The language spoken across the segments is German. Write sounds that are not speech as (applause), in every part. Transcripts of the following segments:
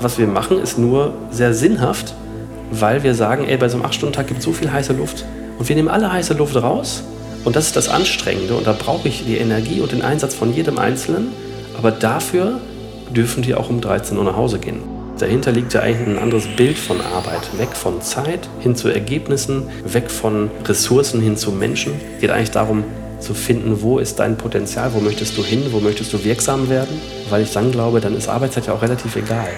Was wir machen, ist nur sehr sinnhaft, weil wir sagen, ey, bei so einem 8-Stunden-Tag gibt es so viel heiße Luft. Und wir nehmen alle heiße Luft raus. Und das ist das Anstrengende. Und da brauche ich die Energie und den Einsatz von jedem Einzelnen. Aber dafür dürfen die auch um 13 Uhr nach Hause gehen. Dahinter liegt ja eigentlich ein anderes Bild von Arbeit. Weg von Zeit hin zu Ergebnissen, weg von Ressourcen hin zu Menschen. Geht eigentlich darum zu finden, wo ist dein Potenzial, wo möchtest du hin, wo möchtest du wirksam werden. Weil ich dann glaube, dann ist Arbeitszeit ja auch relativ egal.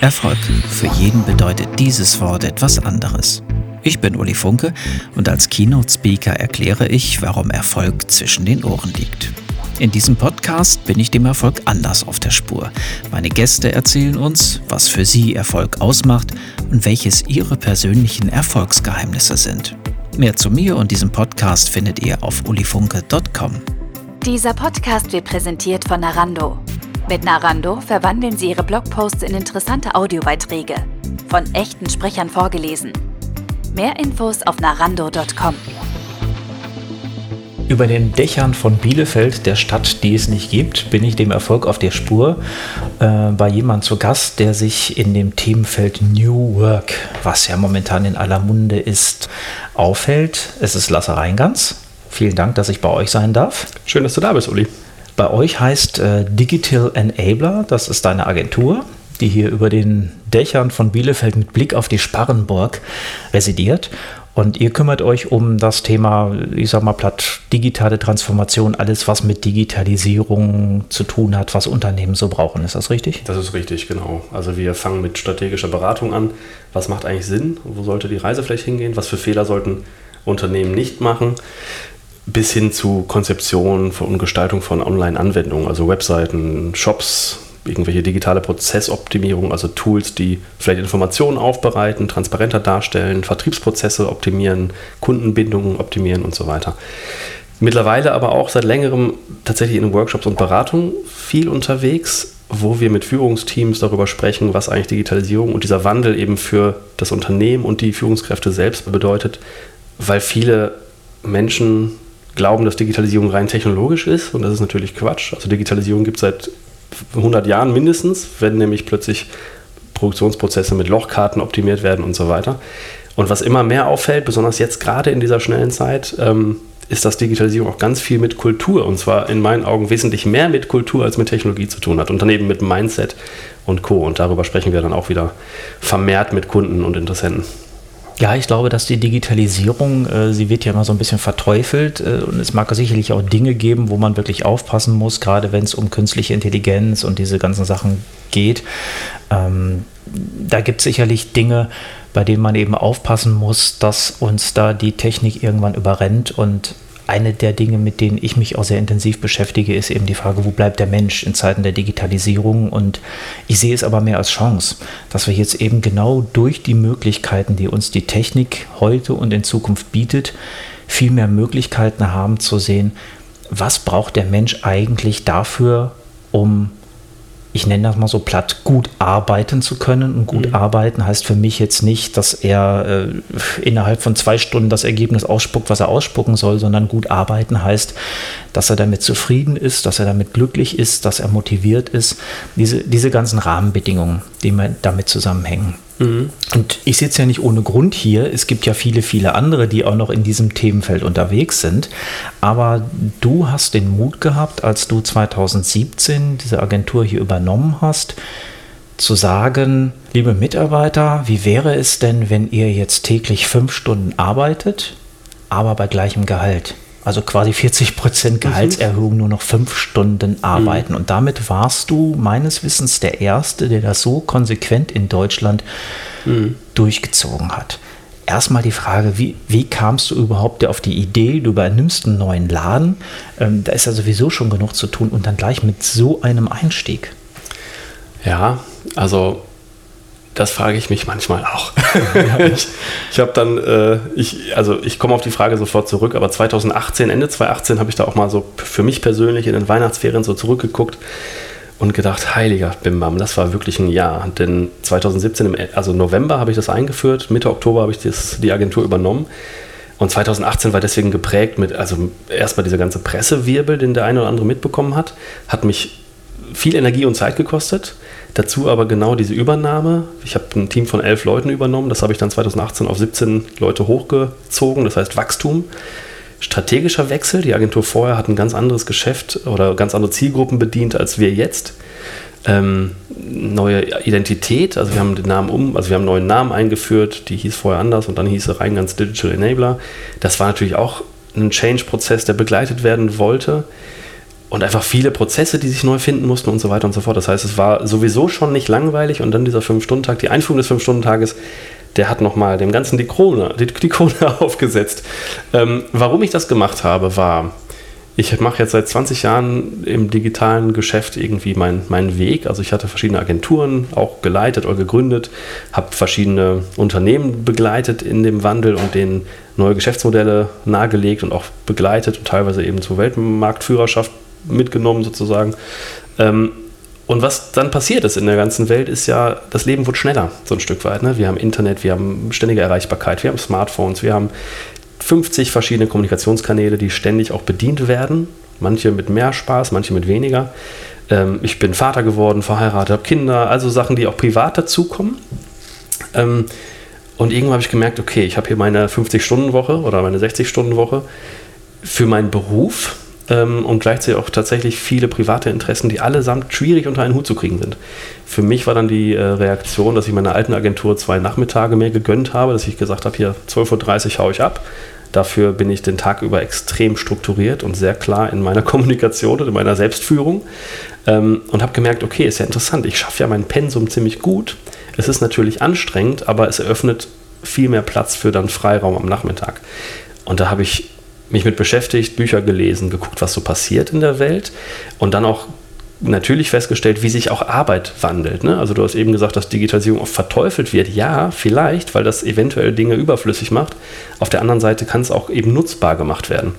Erfolg. Für jeden bedeutet dieses Wort etwas anderes. Ich bin Uli Funke und als Keynote-Speaker erkläre ich, warum Erfolg zwischen den Ohren liegt. In diesem Podcast bin ich dem Erfolg anders auf der Spur. Meine Gäste erzählen uns, was für sie Erfolg ausmacht und welches ihre persönlichen Erfolgsgeheimnisse sind. Mehr zu mir und diesem Podcast findet ihr auf ulifunke.com. Dieser Podcast wird präsentiert von Narando. Mit Narando verwandeln Sie Ihre Blogposts in interessante Audiobeiträge, von echten Sprechern vorgelesen. Mehr Infos auf narando.com. Über den Dächern von Bielefeld, der Stadt, die es nicht gibt, bin ich dem Erfolg auf der Spur äh, bei jemandem zu Gast, der sich in dem Themenfeld New Work, was ja momentan in aller Munde ist, aufhält. Es ist Lasse Reingans. Vielen Dank, dass ich bei euch sein darf. Schön, dass du da bist, Uli. Bei euch heißt äh, Digital Enabler, das ist deine Agentur, die hier über den Dächern von Bielefeld mit Blick auf die Sparrenburg residiert. Und ihr kümmert euch um das Thema, ich sag mal platt, digitale Transformation, alles, was mit Digitalisierung zu tun hat, was Unternehmen so brauchen. Ist das richtig? Das ist richtig, genau. Also wir fangen mit strategischer Beratung an. Was macht eigentlich Sinn? Wo sollte die Reise vielleicht hingehen? Was für Fehler sollten Unternehmen nicht machen? Bis hin zu Konzeption und Gestaltung von Online-Anwendungen, also Webseiten, Shops, irgendwelche digitale Prozessoptimierung, also Tools, die vielleicht Informationen aufbereiten, transparenter darstellen, Vertriebsprozesse optimieren, Kundenbindungen optimieren und so weiter. Mittlerweile aber auch seit längerem tatsächlich in Workshops und Beratungen viel unterwegs, wo wir mit Führungsteams darüber sprechen, was eigentlich Digitalisierung und dieser Wandel eben für das Unternehmen und die Führungskräfte selbst bedeutet, weil viele Menschen glauben, dass Digitalisierung rein technologisch ist und das ist natürlich Quatsch. Also Digitalisierung gibt es seit 100 Jahren mindestens, wenn nämlich plötzlich Produktionsprozesse mit Lochkarten optimiert werden und so weiter. Und was immer mehr auffällt, besonders jetzt gerade in dieser schnellen Zeit, ähm, ist, dass Digitalisierung auch ganz viel mit Kultur, und zwar in meinen Augen wesentlich mehr mit Kultur als mit Technologie zu tun hat und daneben mit Mindset und Co. Und darüber sprechen wir dann auch wieder vermehrt mit Kunden und Interessenten. Ja, ich glaube, dass die Digitalisierung, äh, sie wird ja immer so ein bisschen verteufelt äh, und es mag sicherlich auch Dinge geben, wo man wirklich aufpassen muss, gerade wenn es um künstliche Intelligenz und diese ganzen Sachen geht. Ähm, da gibt es sicherlich Dinge, bei denen man eben aufpassen muss, dass uns da die Technik irgendwann überrennt und eine der Dinge, mit denen ich mich auch sehr intensiv beschäftige, ist eben die Frage, wo bleibt der Mensch in Zeiten der Digitalisierung? Und ich sehe es aber mehr als Chance, dass wir jetzt eben genau durch die Möglichkeiten, die uns die Technik heute und in Zukunft bietet, viel mehr Möglichkeiten haben zu sehen, was braucht der Mensch eigentlich dafür, um ich nenne das mal so platt, gut arbeiten zu können. Und gut mhm. arbeiten heißt für mich jetzt nicht, dass er äh, innerhalb von zwei Stunden das Ergebnis ausspuckt, was er ausspucken soll, sondern gut arbeiten heißt, dass er damit zufrieden ist, dass er damit glücklich ist, dass er motiviert ist. Diese, diese ganzen Rahmenbedingungen, die damit zusammenhängen. Mhm. Und ich sitze ja nicht ohne Grund hier. Es gibt ja viele, viele andere, die auch noch in diesem Themenfeld unterwegs sind. Aber du hast den Mut gehabt, als du 2017 diese Agentur hier übernommen hast, zu sagen, liebe Mitarbeiter, wie wäre es denn, wenn ihr jetzt täglich fünf Stunden arbeitet, aber bei gleichem Gehalt? Also quasi 40 Prozent mhm. Gehaltserhöhung, nur noch fünf Stunden arbeiten. Mhm. Und damit warst du meines Wissens der Erste, der das so konsequent in Deutschland mhm. durchgezogen hat. Erstmal die Frage, wie, wie kamst du überhaupt auf die Idee, du übernimmst einen neuen Laden, ähm, da ist ja sowieso schon genug zu tun und dann gleich mit so einem Einstieg. Ja, also das frage ich mich manchmal auch. (laughs) ich ich habe dann, äh, ich, also ich komme auf die Frage sofort zurück, aber 2018, Ende 2018 habe ich da auch mal so für mich persönlich in den Weihnachtsferien so zurückgeguckt und gedacht, heiliger Bimbam, das war wirklich ein Jahr. Denn 2017, im, also November habe ich das eingeführt, Mitte Oktober habe ich das, die Agentur übernommen. Und 2018 war deswegen geprägt mit, also erstmal dieser ganze Pressewirbel, den der eine oder andere mitbekommen hat, hat mich viel Energie und Zeit gekostet Dazu aber genau diese Übernahme. Ich habe ein Team von elf Leuten übernommen. Das habe ich dann 2018 auf 17 Leute hochgezogen. Das heißt Wachstum. Strategischer Wechsel. Die Agentur vorher hat ein ganz anderes Geschäft oder ganz andere Zielgruppen bedient als wir jetzt. Ähm, neue Identität, also wir haben den Namen um, also wir haben einen neuen Namen eingeführt, die hieß vorher anders und dann hieß sie rein ganz Digital Enabler. Das war natürlich auch ein Change-Prozess, der begleitet werden wollte und einfach viele Prozesse, die sich neu finden mussten und so weiter und so fort. Das heißt, es war sowieso schon nicht langweilig und dann dieser Fünf-Stunden-Tag, die Einführung des Fünf-Stunden-Tages, der hat nochmal dem Ganzen die Krone, die, die Krone (laughs) aufgesetzt. Ähm, warum ich das gemacht habe, war, ich mache jetzt seit 20 Jahren im digitalen Geschäft irgendwie meinen mein Weg. Also ich hatte verschiedene Agenturen auch geleitet oder gegründet, habe verschiedene Unternehmen begleitet in dem Wandel und denen neue Geschäftsmodelle nahegelegt und auch begleitet und teilweise eben zur Weltmarktführerschaft mitgenommen sozusagen. Ähm, und was dann passiert ist in der ganzen Welt, ist ja, das Leben wird schneller, so ein Stück weit. Ne? Wir haben Internet, wir haben ständige Erreichbarkeit, wir haben Smartphones, wir haben 50 verschiedene Kommunikationskanäle, die ständig auch bedient werden. Manche mit mehr Spaß, manche mit weniger. Ähm, ich bin Vater geworden, verheiratet, habe Kinder, also Sachen, die auch privat dazukommen. Ähm, und irgendwann habe ich gemerkt, okay, ich habe hier meine 50-Stunden-Woche oder meine 60-Stunden-Woche für meinen Beruf ähm, und gleichzeitig auch tatsächlich viele private Interessen, die allesamt schwierig unter einen Hut zu kriegen sind. Für mich war dann die äh, Reaktion, dass ich meiner alten Agentur zwei Nachmittage mehr gegönnt habe, dass ich gesagt habe, hier 12.30 Uhr haue ich ab. Dafür bin ich den Tag über extrem strukturiert und sehr klar in meiner (laughs) Kommunikation und in meiner Selbstführung ähm, und habe gemerkt, okay, ist ja interessant, ich schaffe ja mein Pensum ziemlich gut. Es ist natürlich anstrengend, aber es eröffnet viel mehr Platz für dann Freiraum am Nachmittag. Und da habe ich mich mit beschäftigt, Bücher gelesen, geguckt, was so passiert in der Welt und dann auch natürlich festgestellt, wie sich auch Arbeit wandelt. Ne? Also du hast eben gesagt, dass Digitalisierung oft verteufelt wird. Ja, vielleicht, weil das eventuell Dinge überflüssig macht. Auf der anderen Seite kann es auch eben nutzbar gemacht werden.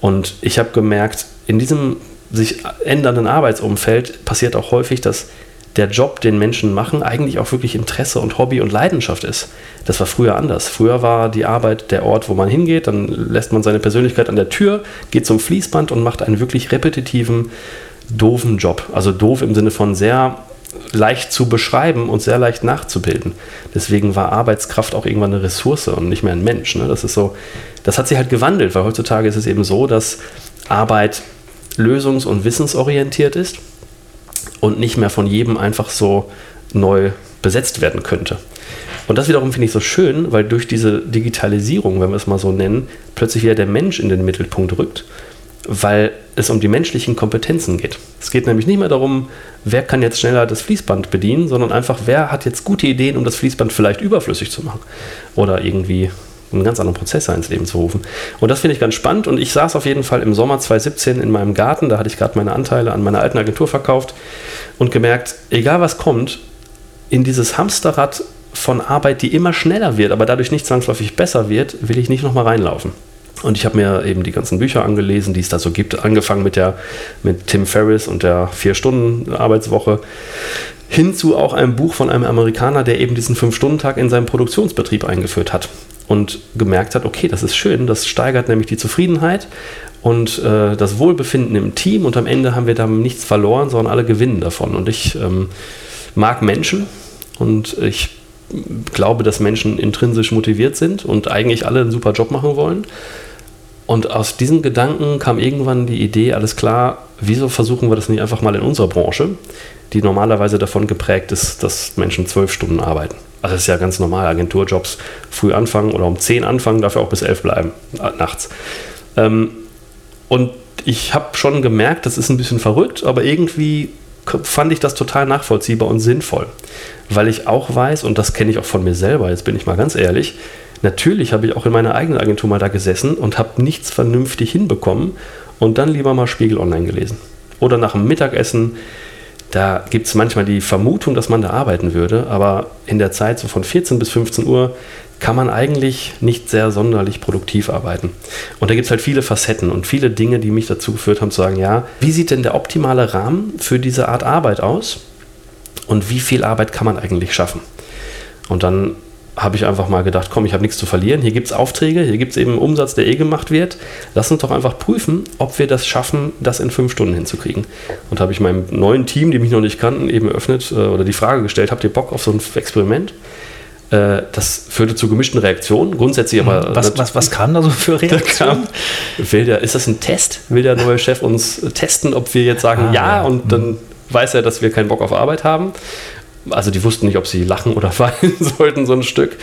Und ich habe gemerkt, in diesem sich ändernden Arbeitsumfeld passiert auch häufig, dass der Job, den Menschen machen, eigentlich auch wirklich Interesse und Hobby und Leidenschaft ist. Das war früher anders. Früher war die Arbeit der Ort, wo man hingeht, dann lässt man seine Persönlichkeit an der Tür, geht zum Fließband und macht einen wirklich repetitiven, doofen Job. Also doof im Sinne von sehr leicht zu beschreiben und sehr leicht nachzubilden. Deswegen war Arbeitskraft auch irgendwann eine Ressource und nicht mehr ein Mensch. Ne? Das ist so, das hat sich halt gewandelt, weil heutzutage ist es eben so, dass Arbeit lösungs- und wissensorientiert ist und nicht mehr von jedem einfach so neu besetzt werden könnte. Und das wiederum finde ich so schön, weil durch diese Digitalisierung, wenn wir es mal so nennen, plötzlich wieder der Mensch in den Mittelpunkt rückt, weil es um die menschlichen Kompetenzen geht. Es geht nämlich nicht mehr darum, wer kann jetzt schneller das Fließband bedienen, sondern einfach, wer hat jetzt gute Ideen, um das Fließband vielleicht überflüssig zu machen oder irgendwie einen ganz anderen Prozess ins Leben zu rufen. Und das finde ich ganz spannend. Und ich saß auf jeden Fall im Sommer 2017 in meinem Garten, da hatte ich gerade meine Anteile an meiner alten Agentur verkauft und gemerkt, egal was kommt, in dieses Hamsterrad von Arbeit, die immer schneller wird, aber dadurch nicht zwangsläufig besser wird, will ich nicht nochmal reinlaufen. Und ich habe mir eben die ganzen Bücher angelesen, die es da so gibt, angefangen mit, der, mit Tim Ferriss und der Vier-Stunden-Arbeitswoche, hinzu auch einem Buch von einem Amerikaner, der eben diesen Fünf-Stunden-Tag in seinem Produktionsbetrieb eingeführt hat und gemerkt hat, okay, das ist schön, das steigert nämlich die Zufriedenheit und äh, das Wohlbefinden im Team und am Ende haben wir da nichts verloren, sondern alle gewinnen davon. Und ich ähm, mag Menschen und ich glaube, dass Menschen intrinsisch motiviert sind und eigentlich alle einen super Job machen wollen. Und aus diesen Gedanken kam irgendwann die Idee, alles klar, wieso versuchen wir das nicht einfach mal in unserer Branche, die normalerweise davon geprägt ist, dass Menschen zwölf Stunden arbeiten. Also das ist ja ganz normal, Agenturjobs früh anfangen oder um zehn anfangen, dafür auch bis elf bleiben, äh, nachts. Ähm, und ich habe schon gemerkt, das ist ein bisschen verrückt, aber irgendwie fand ich das total nachvollziehbar und sinnvoll, weil ich auch weiß, und das kenne ich auch von mir selber, jetzt bin ich mal ganz ehrlich, natürlich habe ich auch in meiner eigenen Agentur mal da gesessen und habe nichts vernünftig hinbekommen und dann lieber mal Spiegel Online gelesen. Oder nach dem Mittagessen, da gibt es manchmal die Vermutung, dass man da arbeiten würde, aber in der Zeit so von 14 bis 15 Uhr kann man eigentlich nicht sehr sonderlich produktiv arbeiten. Und da gibt es halt viele Facetten und viele Dinge, die mich dazu geführt haben zu sagen, ja, wie sieht denn der optimale Rahmen für diese Art Arbeit aus? Und wie viel Arbeit kann man eigentlich schaffen? Und dann habe ich einfach mal gedacht, komm, ich habe nichts zu verlieren. Hier gibt es Aufträge, hier gibt es eben Umsatz, der eh gemacht wird. Lass uns doch einfach prüfen, ob wir das schaffen, das in fünf Stunden hinzukriegen. Und habe ich meinem neuen Team, die mich noch nicht kannten, eben eröffnet äh, oder die Frage gestellt, habt ihr Bock auf so ein Experiment? Äh, das führte zu gemischten Reaktionen. Grundsätzlich aber. Mhm. Was, was, was kam da so für (laughs) Reaktionen? will der, ist das ein Test? Will der neue Chef uns testen, ob wir jetzt sagen ah, ja, ja und dann mhm. weiß er, dass wir keinen Bock auf Arbeit haben? Also die wussten nicht, ob sie lachen oder (laughs) weinen sollten, so ein Stück.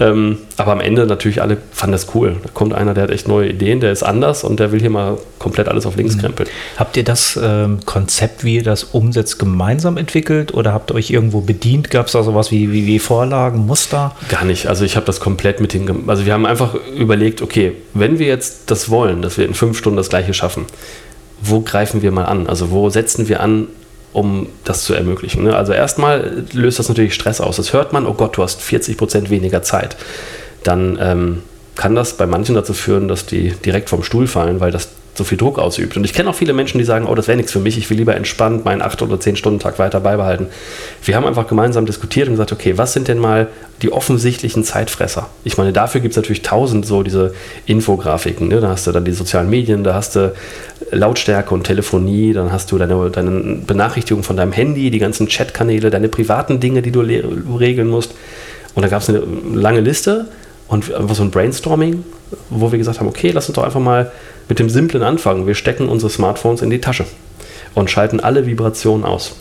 Ähm, aber am Ende natürlich alle fanden das cool. Da kommt einer, der hat echt neue Ideen, der ist anders und der will hier mal komplett alles auf links mhm. krempeln. Habt ihr das ähm, Konzept, wie ihr das umsetzt, gemeinsam entwickelt oder habt ihr euch irgendwo bedient? Gab es da sowas wie, wie, wie Vorlagen, Muster? Gar nicht. Also ich habe das komplett mit den... Also wir haben einfach überlegt, okay, wenn wir jetzt das wollen, dass wir in fünf Stunden das Gleiche schaffen, wo greifen wir mal an? Also wo setzen wir an, um das zu ermöglichen. Ne? Also erstmal löst das natürlich Stress aus. Das hört man, oh Gott, du hast 40 Prozent weniger Zeit. Dann ähm, kann das bei manchen dazu führen, dass die direkt vom Stuhl fallen, weil das so viel Druck ausübt. Und ich kenne auch viele Menschen, die sagen, oh, das wäre nichts für mich, ich will lieber entspannt meinen 8- oder 10-Stunden-Tag weiter beibehalten. Wir haben einfach gemeinsam diskutiert und gesagt, okay, was sind denn mal die offensichtlichen Zeitfresser? Ich meine, dafür gibt es natürlich tausend so diese Infografiken. Ne? Da hast du dann die sozialen Medien, da hast du Lautstärke und Telefonie, dann hast du deine, deine Benachrichtigung von deinem Handy, die ganzen Chatkanäle, deine privaten Dinge, die du regeln musst. Und da gab es eine lange Liste und einfach so ein Brainstorming, wo wir gesagt haben, okay, lass uns doch einfach mal mit dem simplen anfangen. Wir stecken unsere Smartphones in die Tasche und schalten alle Vibrationen aus.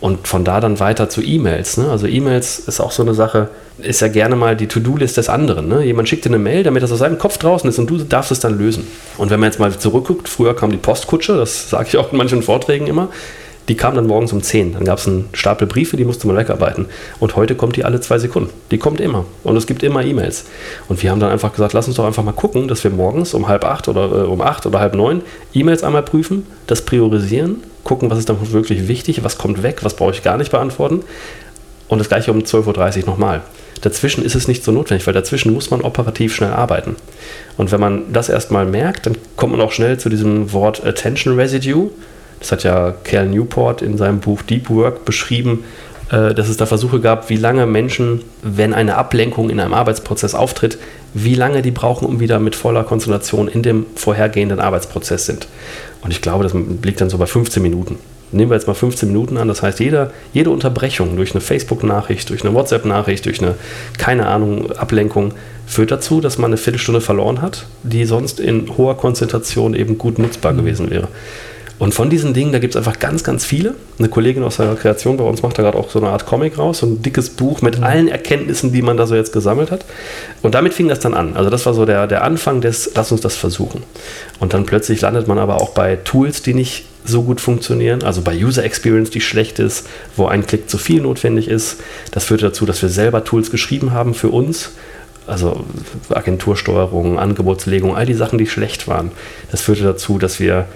Und von da dann weiter zu E-Mails. Ne? Also E-Mails ist auch so eine Sache, ist ja gerne mal die To-Do-List des anderen. Ne? Jemand schickt dir eine Mail, damit das aus seinem Kopf draußen ist und du darfst es dann lösen. Und wenn man jetzt mal zurückguckt, früher kam die Postkutsche, das sage ich auch in manchen Vorträgen immer, die kam dann morgens um 10. Dann gab es einen Stapel Briefe, die musste man wegarbeiten. Und heute kommt die alle zwei Sekunden. Die kommt immer. Und es gibt immer E-Mails. Und wir haben dann einfach gesagt, lass uns doch einfach mal gucken, dass wir morgens um halb acht oder äh, um acht oder halb neun E-Mails einmal prüfen, das priorisieren, gucken, was ist dann wirklich wichtig, was kommt weg, was brauche ich gar nicht beantworten. Und das gleiche um 12.30 Uhr nochmal. Dazwischen ist es nicht so notwendig, weil dazwischen muss man operativ schnell arbeiten. Und wenn man das erstmal merkt, dann kommt man auch schnell zu diesem Wort Attention Residue das hat ja Cal Newport in seinem Buch Deep Work beschrieben, äh, dass es da Versuche gab, wie lange Menschen, wenn eine Ablenkung in einem Arbeitsprozess auftritt, wie lange die brauchen, um wieder mit voller Konzentration in dem vorhergehenden Arbeitsprozess sind. Und ich glaube, das liegt dann so bei 15 Minuten. Nehmen wir jetzt mal 15 Minuten an, das heißt, jede, jede Unterbrechung durch eine Facebook-Nachricht, durch eine WhatsApp-Nachricht, durch eine, keine Ahnung, Ablenkung, führt dazu, dass man eine Viertelstunde verloren hat, die sonst in hoher Konzentration eben gut nutzbar mhm. gewesen wäre. Und von diesen Dingen, da gibt es einfach ganz, ganz viele. Eine Kollegin aus der Kreation bei uns macht da gerade auch so eine Art Comic raus, so ein dickes Buch mit mhm. allen Erkenntnissen, die man da so jetzt gesammelt hat. Und damit fing das dann an. Also das war so der, der Anfang des, lass uns das versuchen. Und dann plötzlich landet man aber auch bei Tools, die nicht so gut funktionieren, also bei User Experience, die schlecht ist, wo ein Klick zu viel notwendig ist. Das führte dazu, dass wir selber Tools geschrieben haben für uns, also Agentursteuerung, Angebotslegung, all die Sachen, die schlecht waren. Das führte dazu, dass wir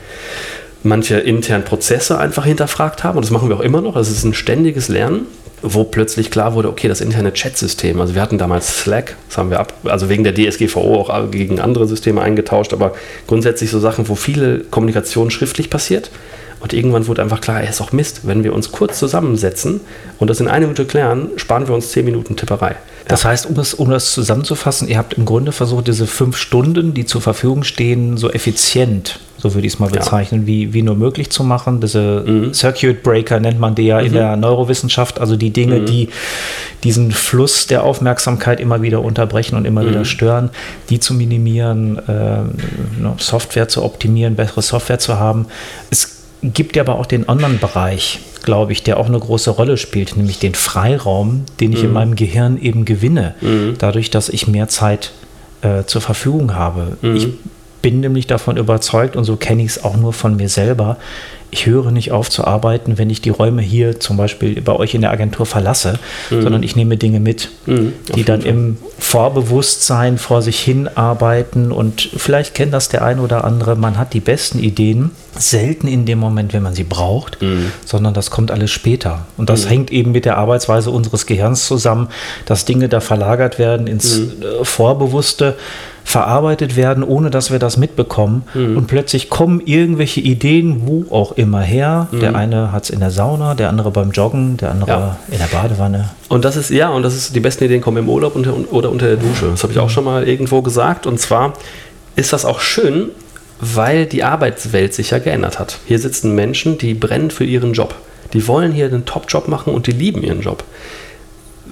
manche internen Prozesse einfach hinterfragt haben. Und das machen wir auch immer noch. Das ist ein ständiges Lernen, wo plötzlich klar wurde, okay, das interne Chat-System, also wir hatten damals Slack, das haben wir ab, also wegen der DSGVO auch gegen andere Systeme eingetauscht, aber grundsätzlich so Sachen, wo viele Kommunikation schriftlich passiert. Und irgendwann wurde einfach klar, es ist auch Mist, wenn wir uns kurz zusammensetzen und das in einer Minute klären, sparen wir uns zehn Minuten Tipperei. Das heißt, um das, um das zusammenzufassen, ihr habt im Grunde versucht, diese fünf Stunden, die zur Verfügung stehen, so effizient, so würde ich es mal bezeichnen, ja. wie, wie nur möglich zu machen. Diese mhm. Circuit Breaker nennt man die ja mhm. in der Neurowissenschaft, also die Dinge, mhm. die diesen Fluss der Aufmerksamkeit immer wieder unterbrechen und immer wieder mhm. stören, die zu minimieren, äh, Software zu optimieren, bessere Software zu haben. Es gibt ja aber auch den anderen Bereich, glaube ich, der auch eine große Rolle spielt, nämlich den Freiraum, den ich mhm. in meinem Gehirn eben gewinne, mhm. dadurch, dass ich mehr Zeit äh, zur Verfügung habe. Mhm. Ich bin nämlich davon überzeugt, und so kenne ich es auch nur von mir selber, ich höre nicht auf zu arbeiten, wenn ich die Räume hier zum Beispiel bei euch in der Agentur verlasse, mhm. sondern ich nehme Dinge mit, mhm, die dann Fall. im Vorbewusstsein vor sich hin arbeiten und vielleicht kennt das der eine oder andere, man hat die besten Ideen, selten in dem Moment, wenn man sie braucht, mhm. sondern das kommt alles später. Und das mhm. hängt eben mit der Arbeitsweise unseres Gehirns zusammen, dass Dinge da verlagert werden ins mhm. Vorbewusste verarbeitet werden, ohne dass wir das mitbekommen. Mhm. Und plötzlich kommen irgendwelche Ideen, wo auch immer her. Mhm. Der eine hat es in der Sauna, der andere beim Joggen, der andere ja. in der Badewanne. Und das ist, ja, und das ist, die besten Ideen kommen im Urlaub unter, oder unter der Dusche. Das habe ich auch schon mal irgendwo gesagt. Und zwar ist das auch schön, weil die Arbeitswelt sich ja geändert hat. Hier sitzen Menschen, die brennen für ihren Job. Die wollen hier einen Top-Job machen und die lieben ihren Job.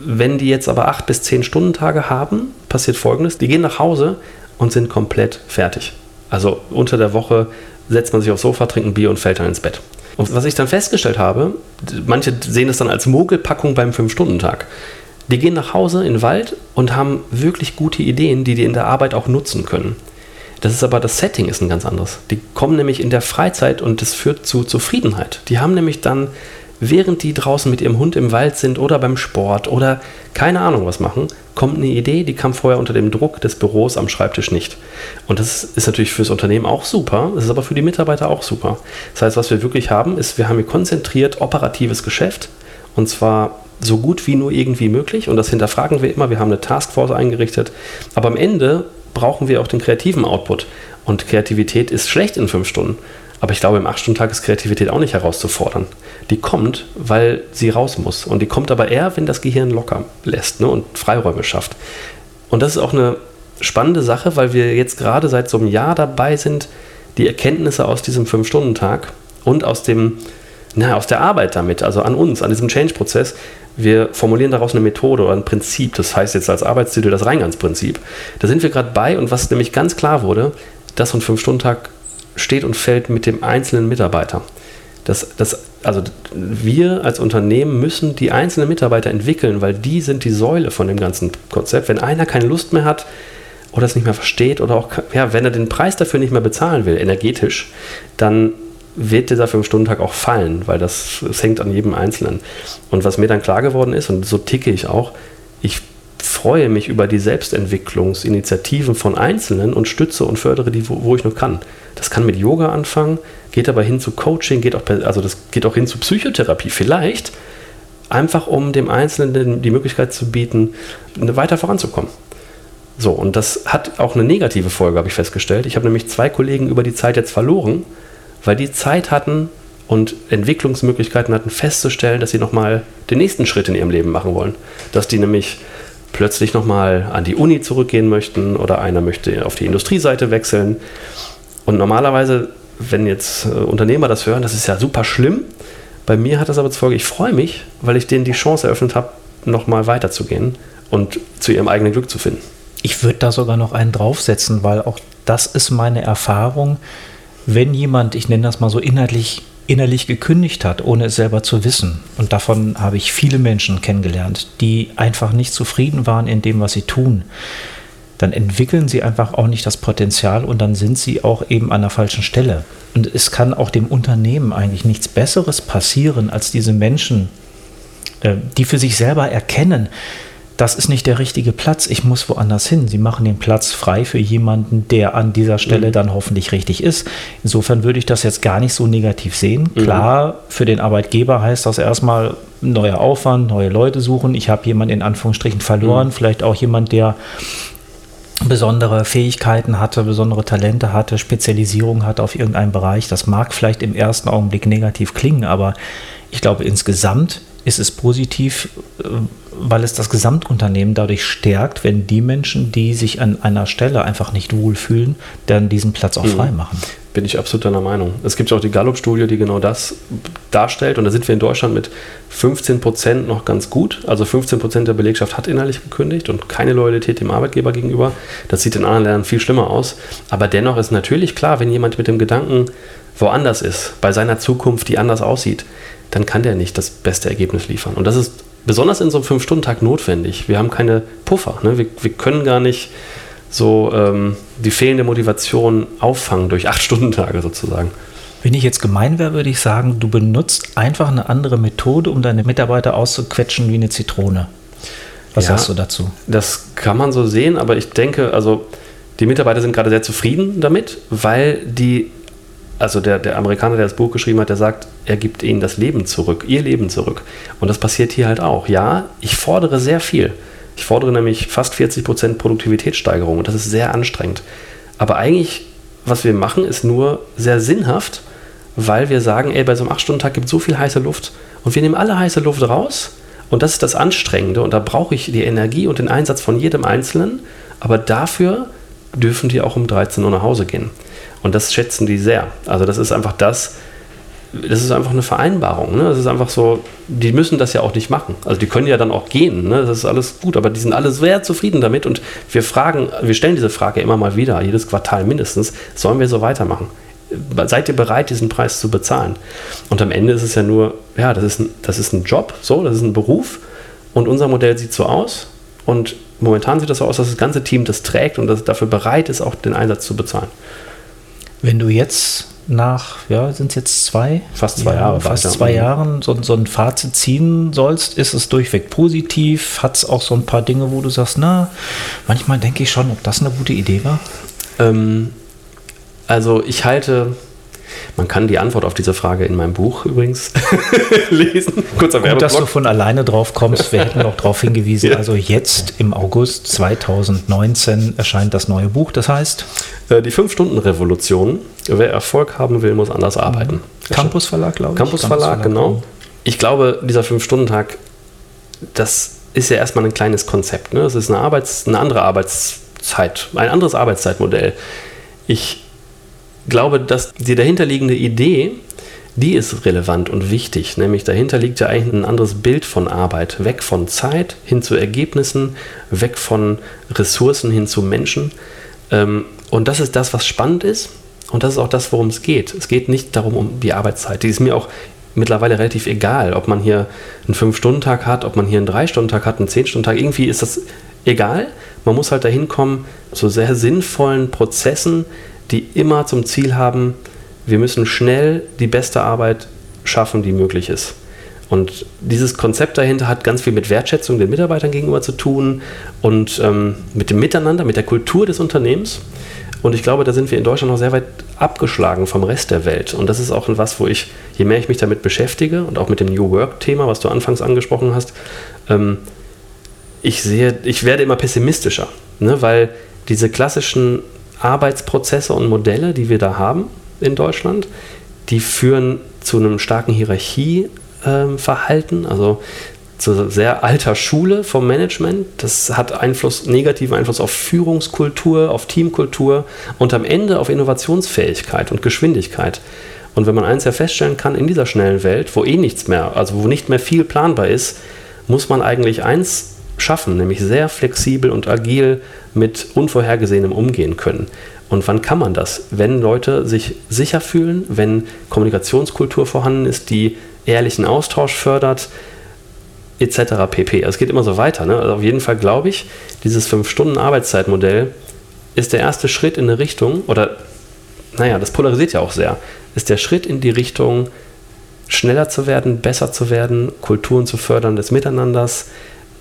Wenn die jetzt aber acht bis zehn Stunden Tage haben, passiert folgendes: Die gehen nach Hause und sind komplett fertig. Also unter der Woche setzt man sich aufs Sofa, trinkt ein Bier und fällt dann ins Bett. Und was ich dann festgestellt habe, manche sehen es dann als Mogelpackung beim Fünf-Stunden-Tag. Die gehen nach Hause in den Wald und haben wirklich gute Ideen, die die in der Arbeit auch nutzen können. Das ist aber, das Setting ist ein ganz anderes. Die kommen nämlich in der Freizeit und das führt zu Zufriedenheit. Die haben nämlich dann, während die draußen mit ihrem Hund im Wald sind oder beim Sport oder keine Ahnung was machen, kommt eine Idee, die kam vorher unter dem Druck des Büros am Schreibtisch nicht. Und das ist natürlich fürs Unternehmen auch super, es ist aber für die Mitarbeiter auch super. Das heißt, was wir wirklich haben, ist, wir haben hier konzentriert operatives Geschäft und zwar so gut wie nur irgendwie möglich und das hinterfragen wir immer. Wir haben eine Taskforce eingerichtet, aber am Ende brauchen wir auch den kreativen Output. Und Kreativität ist schlecht in fünf Stunden. Aber ich glaube, im 8-Stunden-Tag ist Kreativität auch nicht herauszufordern. Die kommt, weil sie raus muss. Und die kommt aber eher, wenn das Gehirn locker lässt ne, und Freiräume schafft. Und das ist auch eine spannende Sache, weil wir jetzt gerade seit so einem Jahr dabei sind, die Erkenntnisse aus diesem 5-Stunden-Tag und aus dem na, aus der Arbeit damit, also an uns, an diesem Change-Prozess. Wir formulieren daraus eine Methode oder ein Prinzip, das heißt jetzt als Arbeitstitel das Reingangsprinzip. Da sind wir gerade bei und was nämlich ganz klar wurde, dass so ein Fünf-Stunden-Tag steht und fällt mit dem einzelnen Mitarbeiter. Das, das, also wir als Unternehmen müssen die einzelnen Mitarbeiter entwickeln, weil die sind die Säule von dem ganzen Konzept. Wenn einer keine Lust mehr hat oder es nicht mehr versteht oder auch, ja, wenn er den Preis dafür nicht mehr bezahlen will, energetisch, dann wird dieser Fünf-Stunden-Tag auch fallen, weil das, das hängt an jedem Einzelnen. Und was mir dann klar geworden ist, und so ticke ich auch, ich freue mich über die Selbstentwicklungsinitiativen von Einzelnen und stütze und fördere die, wo, wo, ich nur kann. Das kann mit Yoga anfangen, geht aber hin zu Coaching, geht auch, also das geht auch hin zu Psychotherapie. Vielleicht einfach, um dem Einzelnen die Möglichkeit zu bieten, weiter voranzukommen. So, und das hat auch eine negative Folge, habe ich festgestellt. Ich habe nämlich zwei Kollegen über die Zeit jetzt verloren, weil die Zeit hatten und Entwicklungsmöglichkeiten hatten, festzustellen, dass sie nochmal den nächsten Schritt in ihrem Leben machen wollen. Dass die nämlich plötzlich nochmal an die Uni zurückgehen möchten oder einer möchte auf die Industrieseite wechseln. Und normalerweise, wenn jetzt äh, Unternehmer das hören, das ist ja super schlimm. Bei mir hat das aber zur Folge, ich freue mich, weil ich denen die Chance eröffnet habe, nochmal weiterzugehen und zu ihrem eigenen Glück zu finden. Ich würde da sogar noch einen draufsetzen, weil auch das ist meine Erfahrung wenn jemand, ich nenne das mal so inhaltlich, innerlich gekündigt hat, ohne es selber zu wissen. Und davon habe ich viele Menschen kennengelernt, die einfach nicht zufrieden waren in dem, was sie tun. Dann entwickeln sie einfach auch nicht das Potenzial und dann sind sie auch eben an der falschen Stelle. Und es kann auch dem Unternehmen eigentlich nichts Besseres passieren, als diese Menschen, äh, die für sich selber erkennen, das ist nicht der richtige Platz, ich muss woanders hin. Sie machen den Platz frei für jemanden, der an dieser Stelle mhm. dann hoffentlich richtig ist. Insofern würde ich das jetzt gar nicht so negativ sehen. Mhm. Klar, für den Arbeitgeber heißt das erstmal neuer Aufwand, neue Leute suchen. Ich habe jemanden in Anführungsstrichen verloren, mhm. vielleicht auch jemand, der besondere Fähigkeiten hatte, besondere Talente hatte, Spezialisierung hatte auf irgendeinen Bereich. Das mag vielleicht im ersten Augenblick negativ klingen, aber ich glaube insgesamt ist es positiv, äh, weil es das Gesamtunternehmen dadurch stärkt, wenn die Menschen, die sich an einer Stelle einfach nicht wohlfühlen, dann diesen Platz auch mhm. frei machen. Bin ich absolut deiner Meinung. Es gibt auch die Gallup-Studie, die genau das darstellt. Und da sind wir in Deutschland mit 15 Prozent noch ganz gut. Also 15 Prozent der Belegschaft hat innerlich gekündigt und keine Loyalität dem Arbeitgeber gegenüber. Das sieht in anderen Ländern viel schlimmer aus. Aber dennoch ist natürlich klar, wenn jemand mit dem Gedanken woanders ist, bei seiner Zukunft, die anders aussieht, dann kann der nicht das beste Ergebnis liefern. Und das ist besonders in so einem Fünf-Stunden-Tag notwendig. Wir haben keine Puffer. Ne? Wir, wir können gar nicht so ähm, die fehlende Motivation auffangen durch Acht-Stunden-Tage (laughs) sozusagen. Wenn ich jetzt gemein wäre, würde ich sagen, du benutzt einfach eine andere Methode, um deine Mitarbeiter auszuquetschen wie eine Zitrone. Was ja, sagst du dazu? Das kann man so sehen, aber ich denke, also die Mitarbeiter sind gerade sehr zufrieden damit, weil die also der, der Amerikaner, der das Buch geschrieben hat, der sagt, er gibt ihnen das Leben zurück, ihr Leben zurück. Und das passiert hier halt auch. Ja, ich fordere sehr viel. Ich fordere nämlich fast 40% Produktivitätssteigerung und das ist sehr anstrengend. Aber eigentlich, was wir machen, ist nur sehr sinnhaft, weil wir sagen, ey, bei so einem 8-Stunden-Tag gibt es so viel heiße Luft und wir nehmen alle heiße Luft raus und das ist das Anstrengende und da brauche ich die Energie und den Einsatz von jedem Einzelnen, aber dafür dürfen die auch um 13 Uhr nach Hause gehen. Und das schätzen die sehr. Also das ist einfach das, das ist einfach eine Vereinbarung. Ne? Das ist einfach so, die müssen das ja auch nicht machen. Also die können ja dann auch gehen. Ne? Das ist alles gut, aber die sind alle sehr zufrieden damit und wir fragen, wir stellen diese Frage immer mal wieder, jedes Quartal mindestens, sollen wir so weitermachen? Seid ihr bereit, diesen Preis zu bezahlen? Und am Ende ist es ja nur, ja, das ist ein, das ist ein Job, so, das ist ein Beruf und unser Modell sieht so aus und momentan sieht das so aus, dass das ganze Team das trägt und das dafür bereit ist, auch den Einsatz zu bezahlen. Wenn du jetzt nach, ja, sind es jetzt zwei? Fast zwei ja, Jahre. Fast zwei ja. Jahren so, so, ein Fazit ziehen sollst, ist es durchweg positiv? Hat es auch so ein paar Dinge, wo du sagst, na, manchmal denke ich schon, ob das eine gute Idee war? Ähm, also ich halte man kann die Antwort auf diese Frage in meinem Buch übrigens (laughs) lesen. Kurzer Gut, dass du von alleine drauf kommst. Wir hätten noch darauf hingewiesen. (laughs) Ja. Also jetzt im August 2019 erscheint das neue Buch. Das heißt? Äh, die Fünf-Stunden-Revolution. Wer Erfolg haben will, muss anders arbeiten. Campus Verlag, glaube ich. Campus Verlag, genau. Ich glaube, dieser Fünf-Stunden-Tag, das ist ja erstmal ein kleines Konzept. Ne? Das ist eine, Arbeits-, eine andere Arbeitszeit, ein anderes Arbeitszeitmodell. Ich glaube, dass die dahinterliegende Idee, die ist relevant und wichtig. Nämlich dahinter liegt ja eigentlich ein anderes Bild von Arbeit. Weg von Zeit hin zu Ergebnissen, weg von Ressourcen hin zu Menschen. Ähm, und das ist das, was spannend ist. Und das ist auch das, worum es geht. Es geht nicht darum, um die Arbeitszeit. Die ist mir auch mittlerweile relativ egal, ob man hier einen 5-Stunden-Tag hat, ob man hier einen 3-Stunden-Tag hat, einen 10-Stunden-Tag. Irgendwie ist das egal. Man muss halt dahin kommen zu sehr sinnvollen Prozessen, die immer zum Ziel haben, wir müssen schnell die beste Arbeit schaffen, die möglich ist. Und dieses Konzept dahinter hat ganz viel mit Wertschätzung den Mitarbeitern gegenüber zu tun und ähm, mit dem Miteinander, mit der Kultur des Unternehmens. Und ich glaube, da sind wir in Deutschland noch sehr weit abgeschlagen vom Rest der Welt. Und das ist auch etwas, wo ich, je mehr ich mich damit beschäftige und auch mit dem New Work-Thema, was du anfangs angesprochen hast, ähm, ich sehe, ich werde immer pessimistischer, ne? weil diese klassischen Arbeitsprozesse und Modelle, die wir da haben in Deutschland, die führen zu einem starken Hierarchieverhalten, also zu sehr alter Schule vom Management. Das hat Einfluss, negativen Einfluss auf Führungskultur, auf Teamkultur und am Ende auf Innovationsfähigkeit und Geschwindigkeit. Und wenn man eins ja feststellen kann, in dieser schnellen Welt, wo eh nichts mehr, also wo nicht mehr viel planbar ist, muss man eigentlich eins schaffen, nämlich sehr flexibel und agil mit Unvorhergesehenem umgehen können. Und wann kann man das? Wenn Leute sich sicher fühlen, wenn Kommunikationskultur vorhanden ist, die ehrlichen Austausch fördert, etc. pp. Also es geht immer so weiter. Ne? Also auf jeden Fall glaube ich, dieses 5-Stunden-Arbeitszeitmodell ist der erste Schritt in eine Richtung, oder naja, das polarisiert ja auch sehr, ist der Schritt in die Richtung, schneller zu werden, besser zu werden, Kulturen zu fördern des Miteinanders,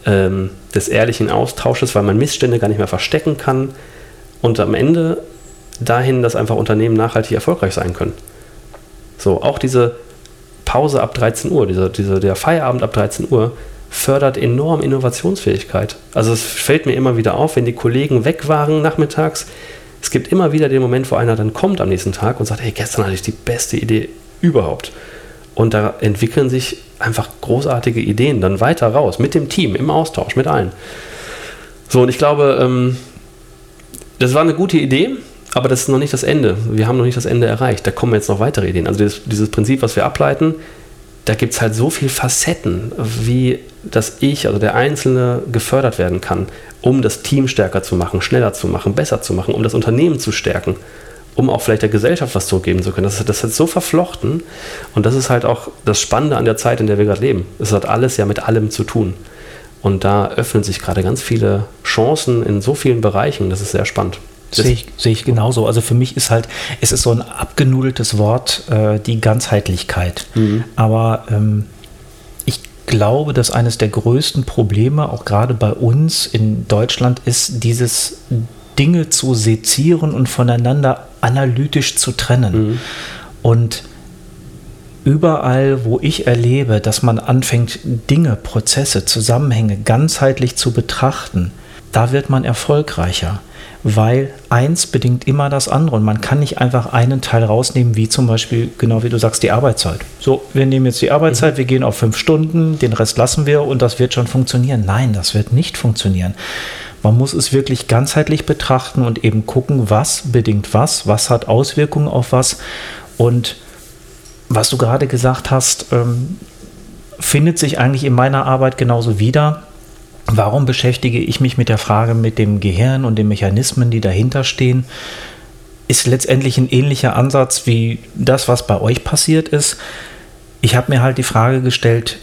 ähm, des ehrlichen Austausches, weil man Missstände gar nicht mehr verstecken kann und am Ende dahin, dass einfach Unternehmen nachhaltig erfolgreich sein können. So, auch diese Pause ab 13 Uhr, diese, diese, der Feierabend ab 13 Uhr fördert enorm Innovationsfähigkeit. Also es fällt mir immer wieder auf, wenn die Kollegen weg waren nachmittags, es gibt immer wieder den Moment, wo einer dann kommt am nächsten Tag und sagt, hey, gestern hatte ich die beste Idee überhaupt. Und da entwickeln sich einfach großartige Ideen dann weiter raus, mit dem Team, im Austausch, mit allen. So, und ich glaube, ähm, das war eine gute Idee, aber das ist noch nicht das Ende. Wir haben noch nicht das Ende erreicht. Da kommen jetzt noch weitere Ideen. Also dieses, dieses Prinzip, was wir ableiten, da gibt es halt so viele Facetten, wie das Ich, also der Einzelne, gefördert werden kann, um das Team stärker zu machen, schneller zu machen, besser zu machen, um das Unternehmen zu stärken um auch vielleicht der Gesellschaft was zurückgeben zu können. Das, das ist so verflochten und das ist halt auch das Spannende an der Zeit, in der wir gerade leben. Es hat alles ja mit allem zu tun. Und da öffnen sich gerade ganz viele Chancen in so vielen Bereichen. Das ist sehr spannend. Sehe ich, sehe ich genauso. Also für mich ist halt, es ist so ein abgenudeltes Wort, äh, die Ganzheitlichkeit. Mhm. Aber ähm, ich glaube, dass eines der größten Probleme, auch gerade bei uns in Deutschland, ist dieses Dinge zu sezieren und voneinander analytisch zu trennen. Mhm. Und überall, wo ich erlebe, dass man anfängt, Dinge, Prozesse, Zusammenhänge ganzheitlich zu betrachten, da wird man erfolgreicher, weil eins bedingt immer das andere und man kann nicht einfach einen Teil rausnehmen, wie zum Beispiel, genau wie du sagst, die Arbeitszeit. So, wir nehmen jetzt die Arbeitszeit, mhm. wir gehen auf fünf Stunden, den Rest lassen wir und das wird schon funktionieren. Nein, das wird nicht funktionieren. Man muss es wirklich ganzheitlich betrachten und eben gucken, was bedingt was, was hat Auswirkungen auf was und was du gerade gesagt hast, ähm, findet sich eigentlich in meiner Arbeit genauso wieder. Warum beschäftige ich mich mit der Frage mit dem Gehirn und den Mechanismen, die dahinter stehen? Ist letztendlich ein ähnlicher Ansatz wie das, was bei euch passiert ist. Ich habe mir halt die Frage gestellt,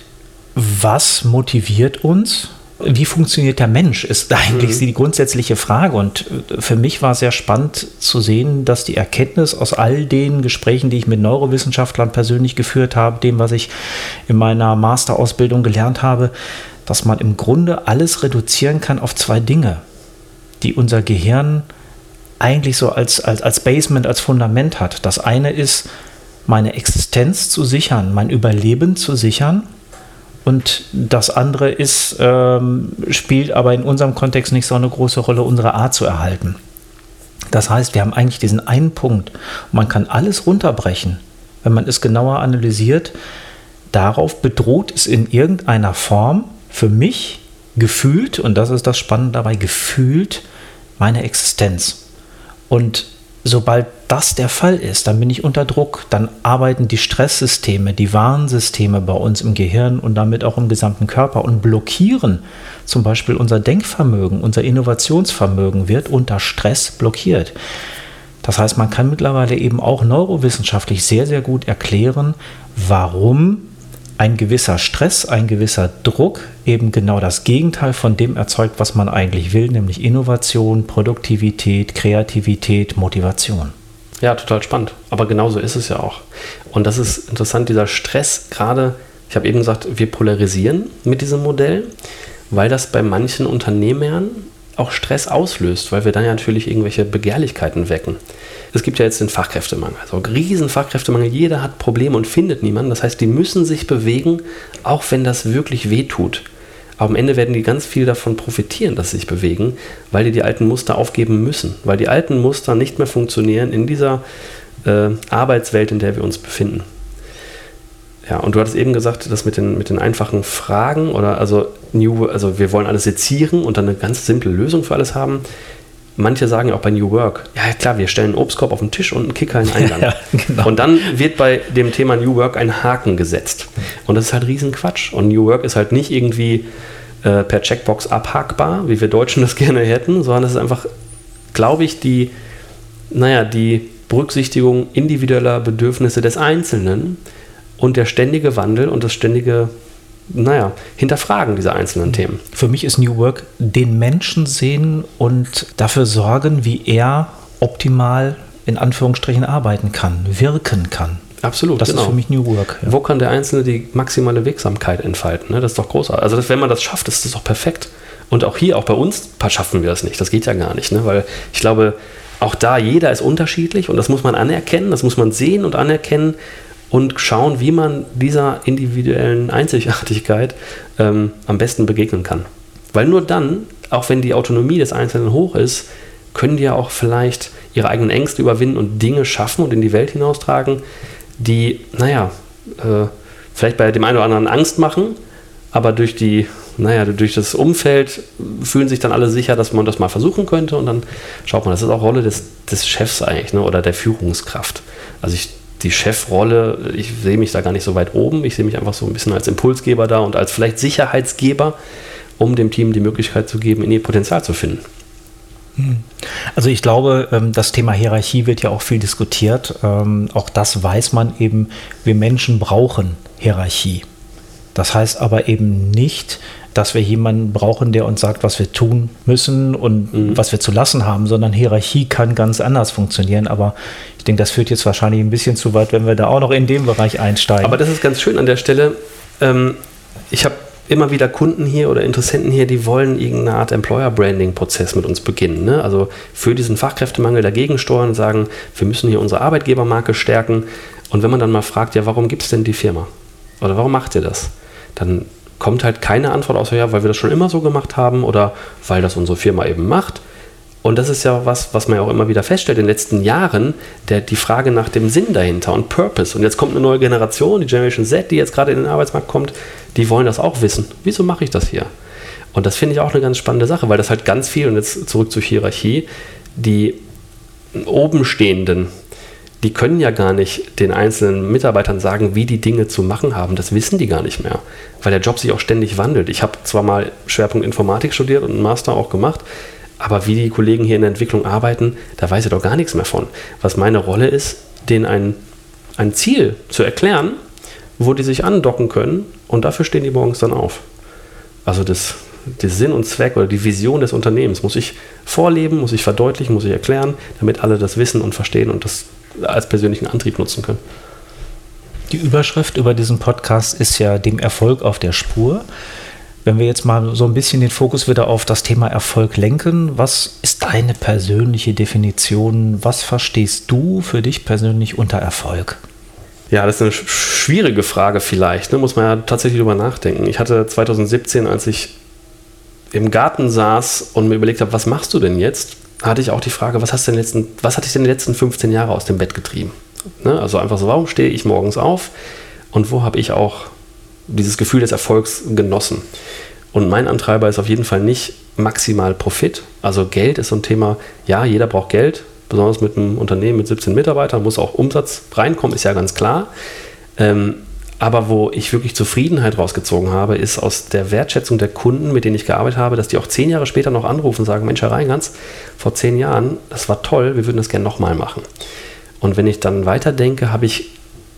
was motiviert uns? Wie funktioniert der Mensch, ist eigentlich mhm. die grundsätzliche Frage. Und äh, für mich war sehr spannend zu sehen, dass die Erkenntnis aus all den Gesprächen, die ich mit Neurowissenschaftlern persönlich geführt habe, dem, was ich in meiner Masterausbildung gelernt habe, dass man im Grunde alles reduzieren kann auf zwei Dinge, die unser Gehirn eigentlich so als, als, als Basement, als Fundament hat. Das eine ist, meine Existenz zu sichern, mein Überleben zu sichern und das andere ist, ähm, spielt aber in unserem Kontext nicht so eine große Rolle, unsere Art zu erhalten. Das heißt, wir haben eigentlich diesen einen Punkt. Man kann alles runterbrechen, wenn man es genauer analysiert. Darauf bedroht es in irgendeiner Form für mich gefühlt, und das ist das Spannende dabei, gefühlt meine Existenz. Und sobald das der Fall ist, dann bin ich unter Druck, dann arbeiten die Stresssysteme, die Warnsysteme bei uns im Gehirn und damit auch im gesamten Körper und blockieren zum Beispiel unser Denkvermögen, unser Innovationsvermögen wird unter Stress blockiert. Das heißt, man kann mittlerweile eben auch neurowissenschaftlich sehr, sehr gut erklären, warum ein gewisser Stress, ein gewisser Druck eben genau das Gegenteil von dem erzeugt, was man eigentlich will, nämlich Innovation, Produktivität, Kreativität, Motivation. Ja, total spannend. Aber genauso ist es ja auch. Und das ist interessant, dieser Stress gerade, ich habe eben gesagt, wir polarisieren mit diesem Modell, weil das bei manchen Unternehmern auch Stress auslöst, weil wir dann ja natürlich irgendwelche Begehrlichkeiten wecken es gibt ja jetzt den Fachkräftemangel. Also riesen Fachkräftemangel, jeder hat Probleme und findet niemanden. Das heißt, die müssen sich bewegen, auch wenn das wirklich weh tut. Aber am Ende werden die ganz viel davon profitieren, dass sie sich bewegen, weil die die alten Muster aufgeben müssen. Weil die alten Muster nicht mehr funktionieren in dieser äh, Arbeitswelt, in der wir uns befinden. Ja, und du hattest eben gesagt, das mit den, mit den einfachen Fragen oder also New, also wir wollen alles sezieren und dann eine ganz simple Lösung für alles haben manche sagen ja auch bei New Work, ja klar, wir stellen einen Obstkorb auf den Tisch und einen Kicker in (laughs) den Eingang. Ja, genau. Und dann wird bei dem Thema New Work ein Haken gesetzt. Und das ist halt Riesenquatsch. Und New Work ist halt nicht irgendwie äh, per Checkbox abhakbar, wie wir Deutschen das (laughs) gerne hätten, sondern es ist einfach, glaube ich, die, naja, die Berücksichtigung individueller Bedürfnisse des Einzelnen und der ständige Wandel und das ständige naja, hinterfragen diese einzelnen mhm. Themen. Für mich ist New Work den Menschen sehen und dafür sorgen, wie er optimal in Anführungsstrichen arbeiten kann, wirken kann. Absolut. Das genau. ist für mich New Work. Ja. Wo kann der Einzelne die maximale Wirksamkeit entfalten? Ne? Das ist doch großartig. Also, das, wenn man das schafft, ist das doch perfekt. Und auch hier, auch bei uns, schaffen wir das nicht. Das geht ja gar nicht. Ne? Weil ich glaube, auch da, jeder ist unterschiedlich und das muss man anerkennen, das muss man sehen und anerkennen und schauen, wie man dieser individuellen Einzigartigkeit ähm, am besten begegnen kann. Weil nur dann, auch wenn die Autonomie des Einzelnen hoch ist, können die ja auch vielleicht ihre eigenen Ängste überwinden und Dinge schaffen und in die Welt hinaustragen, die, naja, äh, vielleicht bei dem einen oder anderen Angst machen, aber durch die, naja, durch das Umfeld fühlen sich dann alle sicher, dass man das mal versuchen könnte und dann schaut man, das ist auch Rolle des, des Chefs eigentlich, ne, oder der Führungskraft. Also ich die Chefrolle, ich sehe mich da gar nicht so weit oben. Ich sehe mich einfach so ein bisschen als Impulsgeber da und als vielleicht Sicherheitsgeber, um dem Team die Möglichkeit zu geben, in ihr Potenzial zu finden. Hm. Also ich glaube, ähm, das Thema Hierarchie wird ja auch viel diskutiert. Ähm, auch das weiß man eben, wir Menschen brauchen Hierarchie. Das heißt aber eben nicht, dass wir jemanden brauchen, der uns sagt, was wir tun müssen und mhm. was wir zu lassen haben, sondern Hierarchie kann ganz anders funktionieren. Aber ich denke, das führt jetzt wahrscheinlich ein bisschen zu weit, wenn wir da auch noch in dem Bereich einsteigen. Aber das ist ganz schön an der Stelle. Ähm, ich habe immer wieder Kunden hier oder Interessenten hier, die wollen irgendeine Art Employer-Branding-Prozess mit uns beginnen. Ne? Also für diesen Fachkräftemangel dagegen steuern und sagen, wir müssen hier unsere Arbeitgebermarke stärken Und wenn man dann mal fragt, ja, warum gibt es denn die Firma? Oder warum macht ihr das? Dann kommt halt keine Antwort außer, ja, weil wir das schon immer so gemacht haben oder weil das unsere Firma eben macht. Und das ist ja was, was man ja auch immer wieder feststellt in den letzten Jahren, der, die Frage nach dem Sinn dahinter und Purpose. Und jetzt kommt eine neue Generation, die Generation Z, die jetzt gerade in den Arbeitsmarkt kommt, die wollen das auch wissen. Wieso mache ich das hier? Und das finde ich auch eine ganz spannende Sache, weil das halt ganz viel, und jetzt zurück zur Hierarchie, die Obenstehenden, die können ja gar nicht den einzelnen Mitarbeitern sagen, wie die Dinge zu machen haben. Das wissen die gar nicht mehr, weil der Job sich auch ständig wandelt. Ich habe zwar mal Schwerpunkt Informatik studiert und einen Master auch gemacht, aber wie die Kollegen hier in der Entwicklung arbeiten, da weiß ich doch gar nichts mehr von. Was meine Rolle ist, denen ein, ein Ziel zu erklären, wo die sich andocken können und dafür stehen die morgens dann auf. Also das, der Sinn und Zweck oder die Vision des Unternehmens muss ich vorleben, muss ich verdeutlichen, muss ich erklären, damit alle das wissen und verstehen und das als persönlichen Antrieb nutzen können. Die Überschrift über diesen Podcast ist ja dem Erfolg auf der Spur. Wenn wir jetzt mal so ein bisschen den Fokus wieder auf das Thema Erfolg lenken, was ist deine persönliche Definition? Was verstehst du für dich persönlich unter Erfolg? Ja, das ist eine schwierige Frage vielleicht, ne? muss man ja tatsächlich drüber nachdenken. Ich hatte 2017, als ich im Garten saß und mir überlegt habe, was machst du denn jetzt, hatte ich auch die Frage, was, hast du denn letzten, was hatte ich denn die letzten 15 Jahre aus dem Bett getrieben? Ne? Also einfach so, warum stehe ich morgens auf und wo habe ich auch dieses Gefühl des Erfolgs genossen. Und mein Antreiber ist auf jeden Fall nicht maximal Profit. Also Geld ist so ein Thema, ja, jeder braucht Geld, besonders mit einem Unternehmen mit 17 Mitarbeitern, muss auch Umsatz reinkommen, ist ja ganz klar. Ähm, aber wo ich wirklich Zufriedenheit rausgezogen habe, ist aus der Wertschätzung der Kunden, mit denen ich gearbeitet habe, dass die auch zehn Jahre später noch anrufen und sagen, Mensch, Herr Reingans, vor zehn Jahren, das war toll, wir würden das gerne nochmal machen. Und wenn ich dann weiterdenke, habe ich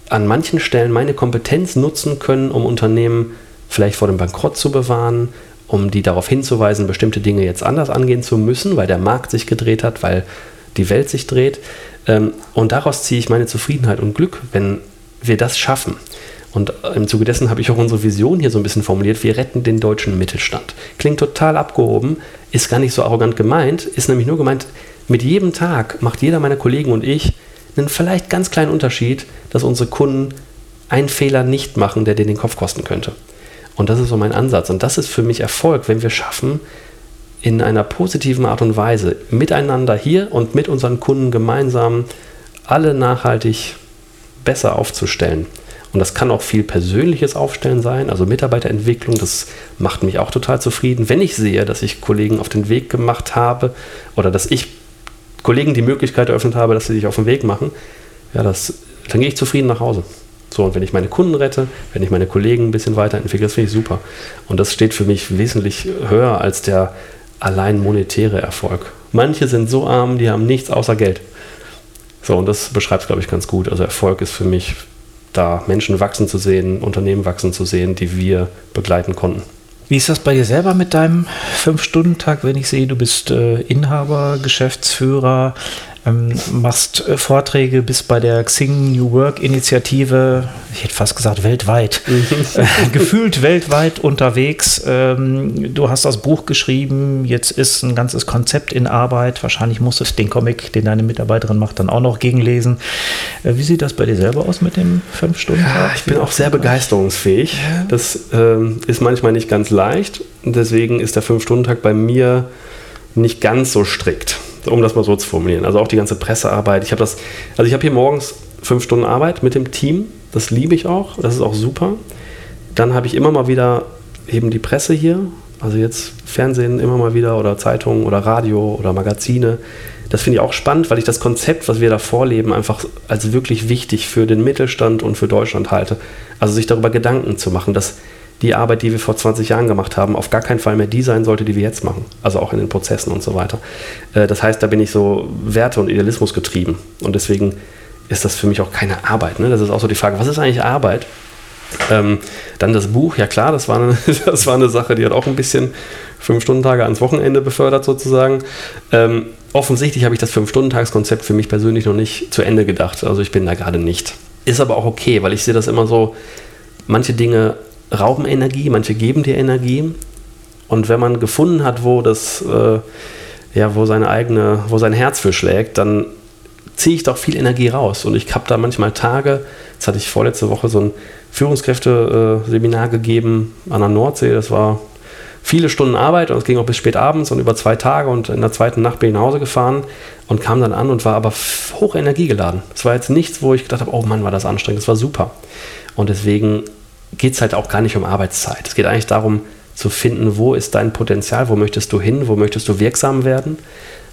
an manchen Stellen meine Kompetenz nutzen können, um Unternehmen vielleicht vor dem Bankrott zu bewahren, um die darauf hinzuweisen, bestimmte Dinge jetzt anders angehen zu müssen, weil der Markt sich gedreht hat, weil die Welt sich dreht. Ähm, und daraus ziehe ich meine Zufriedenheit und Glück, wenn wir das schaffen. Und im Zuge dessen habe ich auch unsere Vision hier so ein bisschen formuliert. Wir retten den deutschen Mittelstand. Klingt total abgehoben, ist gar nicht so arrogant gemeint, ist nämlich nur gemeint, mit jedem Tag macht jeder meiner Kollegen und ich einen vielleicht ganz kleinen Unterschied, dass unsere Kunden einen Fehler nicht machen, der dir den Kopf kosten könnte. Und das ist so mein Ansatz. Und das ist für mich Erfolg, wenn wir schaffen, in einer positiven Art und Weise miteinander hier und mit unseren Kunden gemeinsam alle nachhaltig besser aufzustellen. Und das kann auch viel persönliches Aufstellen sein, also Mitarbeiterentwicklung, das macht mich auch total zufrieden, wenn ich sehe, dass ich Kollegen auf den Weg gemacht habe oder dass ich Kollegen die Möglichkeit eröffnet habe, dass sie sich auf den Weg machen, ja, das, dann gehe ich zufrieden nach Hause. So, und wenn ich meine Kunden rette, wenn ich meine Kollegen ein bisschen weiterentwickle, das finde ich super. Und das steht für mich wesentlich höher als der allein monetäre Erfolg. Manche sind so arm, die haben nichts außer Geld. So, und das beschreibt es, glaube ich, ganz gut. Also Erfolg ist für mich da, Menschen wachsen zu sehen, Unternehmen wachsen zu sehen, die wir begleiten konnten. Wie ist das bei dir selber mit deinem Fünf-Stunden-Tag, wenn ich sehe, du bist äh, Inhaber, Geschäftsführer, ähm, machst äh, Vorträge bis bei der Xing New Work Initiative, ich hätte fast gesagt weltweit, äh, (laughs) (laughs) gefühlt weltweit unterwegs. Ähm, du hast das Buch geschrieben, jetzt ist ein ganzes Konzept in Arbeit. Wahrscheinlich musstest du den Comic, den deine Mitarbeiterin macht, dann auch noch gegenlesen. Äh, wie sieht das bei dir selber aus mit dem fünf Stunden? Ja, ich bin auch sehr begeisterungsfähig. Das ähm, ist manchmal nicht ganz leicht. Deswegen ist der fünf Stunden Tag bei mir nicht ganz so strikt um das mal so zu formulieren. Also auch die ganze Pressearbeit. Ich habe das, also ich habe hier morgens fünf Stunden Arbeit mit dem Team. Das liebe ich auch. Das ist auch super. Dann habe ich immer mal wieder eben die Presse hier. Also jetzt Fernsehen immer mal wieder oder Zeitungen oder Radio oder Magazine. Das finde ich auch spannend, weil ich das Konzept, was wir da vorleben, einfach als wirklich wichtig für den Mittelstand und für Deutschland halte. Also sich darüber Gedanken zu machen, dass die Arbeit, die wir vor 20 Jahren gemacht haben, auf gar keinen Fall mehr die sein sollte, die wir jetzt machen. Also auch in den Prozessen und so weiter. Äh, das heißt, da bin ich so Werte und Idealismus getrieben. Und deswegen ist das für mich auch keine Arbeit. Ne? Das ist auch so die Frage, was ist eigentlich Arbeit? Ähm, dann das Buch, ja klar, das war, eine, (laughs) das war eine Sache, die hat auch ein bisschen fünf Stunden Tage ans Wochenende befördert sozusagen. Ähm, offensichtlich habe ich das Fünf-Stunden-Tagskonzept für mich persönlich noch nicht zu Ende gedacht. Also ich bin da gerade nicht. Ist aber auch okay, weil ich sehe das immer so, manche Dinge rauben Energie, manche geben dir Energie. Und wenn man gefunden hat, wo das, äh, ja, wo seine eigene, wo sein Herz für schlägt, dann ziehe ich doch viel Energie raus. Und ich habe da manchmal Tage, jetzt hatte ich vorletzte Woche so ein Führungskräfte-Seminar gegeben an der Nordsee. Das war viele Stunden Arbeit und es ging auch bis spät abends und über zwei Tage und in der zweiten Nacht bin ich nach Hause gefahren und kam dann an und war aber hoch energiegeladen. Es war jetzt nichts, wo ich gedacht habe, oh Mann, war das anstrengend, das war super. Und deswegen geht es halt auch gar nicht um Arbeitszeit. Es geht eigentlich darum zu finden, wo ist dein Potenzial, wo möchtest du hin, wo möchtest du wirksam werden,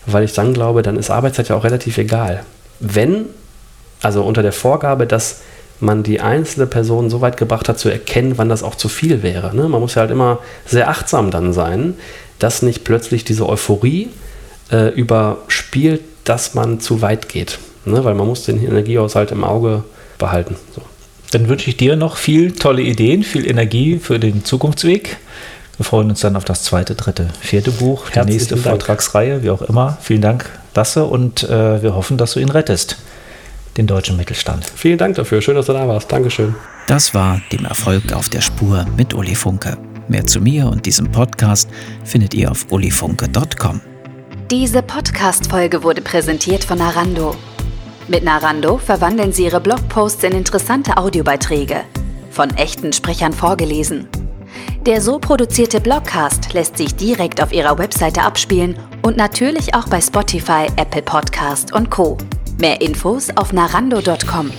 weil ich dann glaube, dann ist Arbeitszeit ja auch relativ egal. Wenn, also unter der Vorgabe, dass man die einzelne Person so weit gebracht hat, zu erkennen, wann das auch zu viel wäre. Ne? Man muss ja halt immer sehr achtsam dann sein, dass nicht plötzlich diese Euphorie äh, überspielt, dass man zu weit geht. Ne? Weil man muss den Energiehaushalt im Auge behalten. So. Dann wünsche ich dir noch viel tolle Ideen, viel Energie für den Zukunftsweg. Wir freuen uns dann auf das zweite, dritte, vierte Buch, die Herzlichen nächste Dank. Vortragsreihe, wie auch immer. Vielen Dank, Lasse, und äh, wir hoffen, dass du ihn rettest den deutschen Mittelstand. Vielen Dank dafür. Schön, dass du da warst. Dankeschön. Das war dem Erfolg auf der Spur mit Uli Funke. Mehr zu mir und diesem Podcast findet ihr auf ulifunke.com. Diese Podcast-Folge wurde präsentiert von Narando. Mit Narando verwandeln Sie Ihre Blogposts in interessante Audiobeiträge. Von echten Sprechern vorgelesen. Der so produzierte Blogcast lässt sich direkt auf Ihrer Webseite abspielen und natürlich auch bei Spotify, Apple Podcast und Co. Mehr Infos auf narando.com.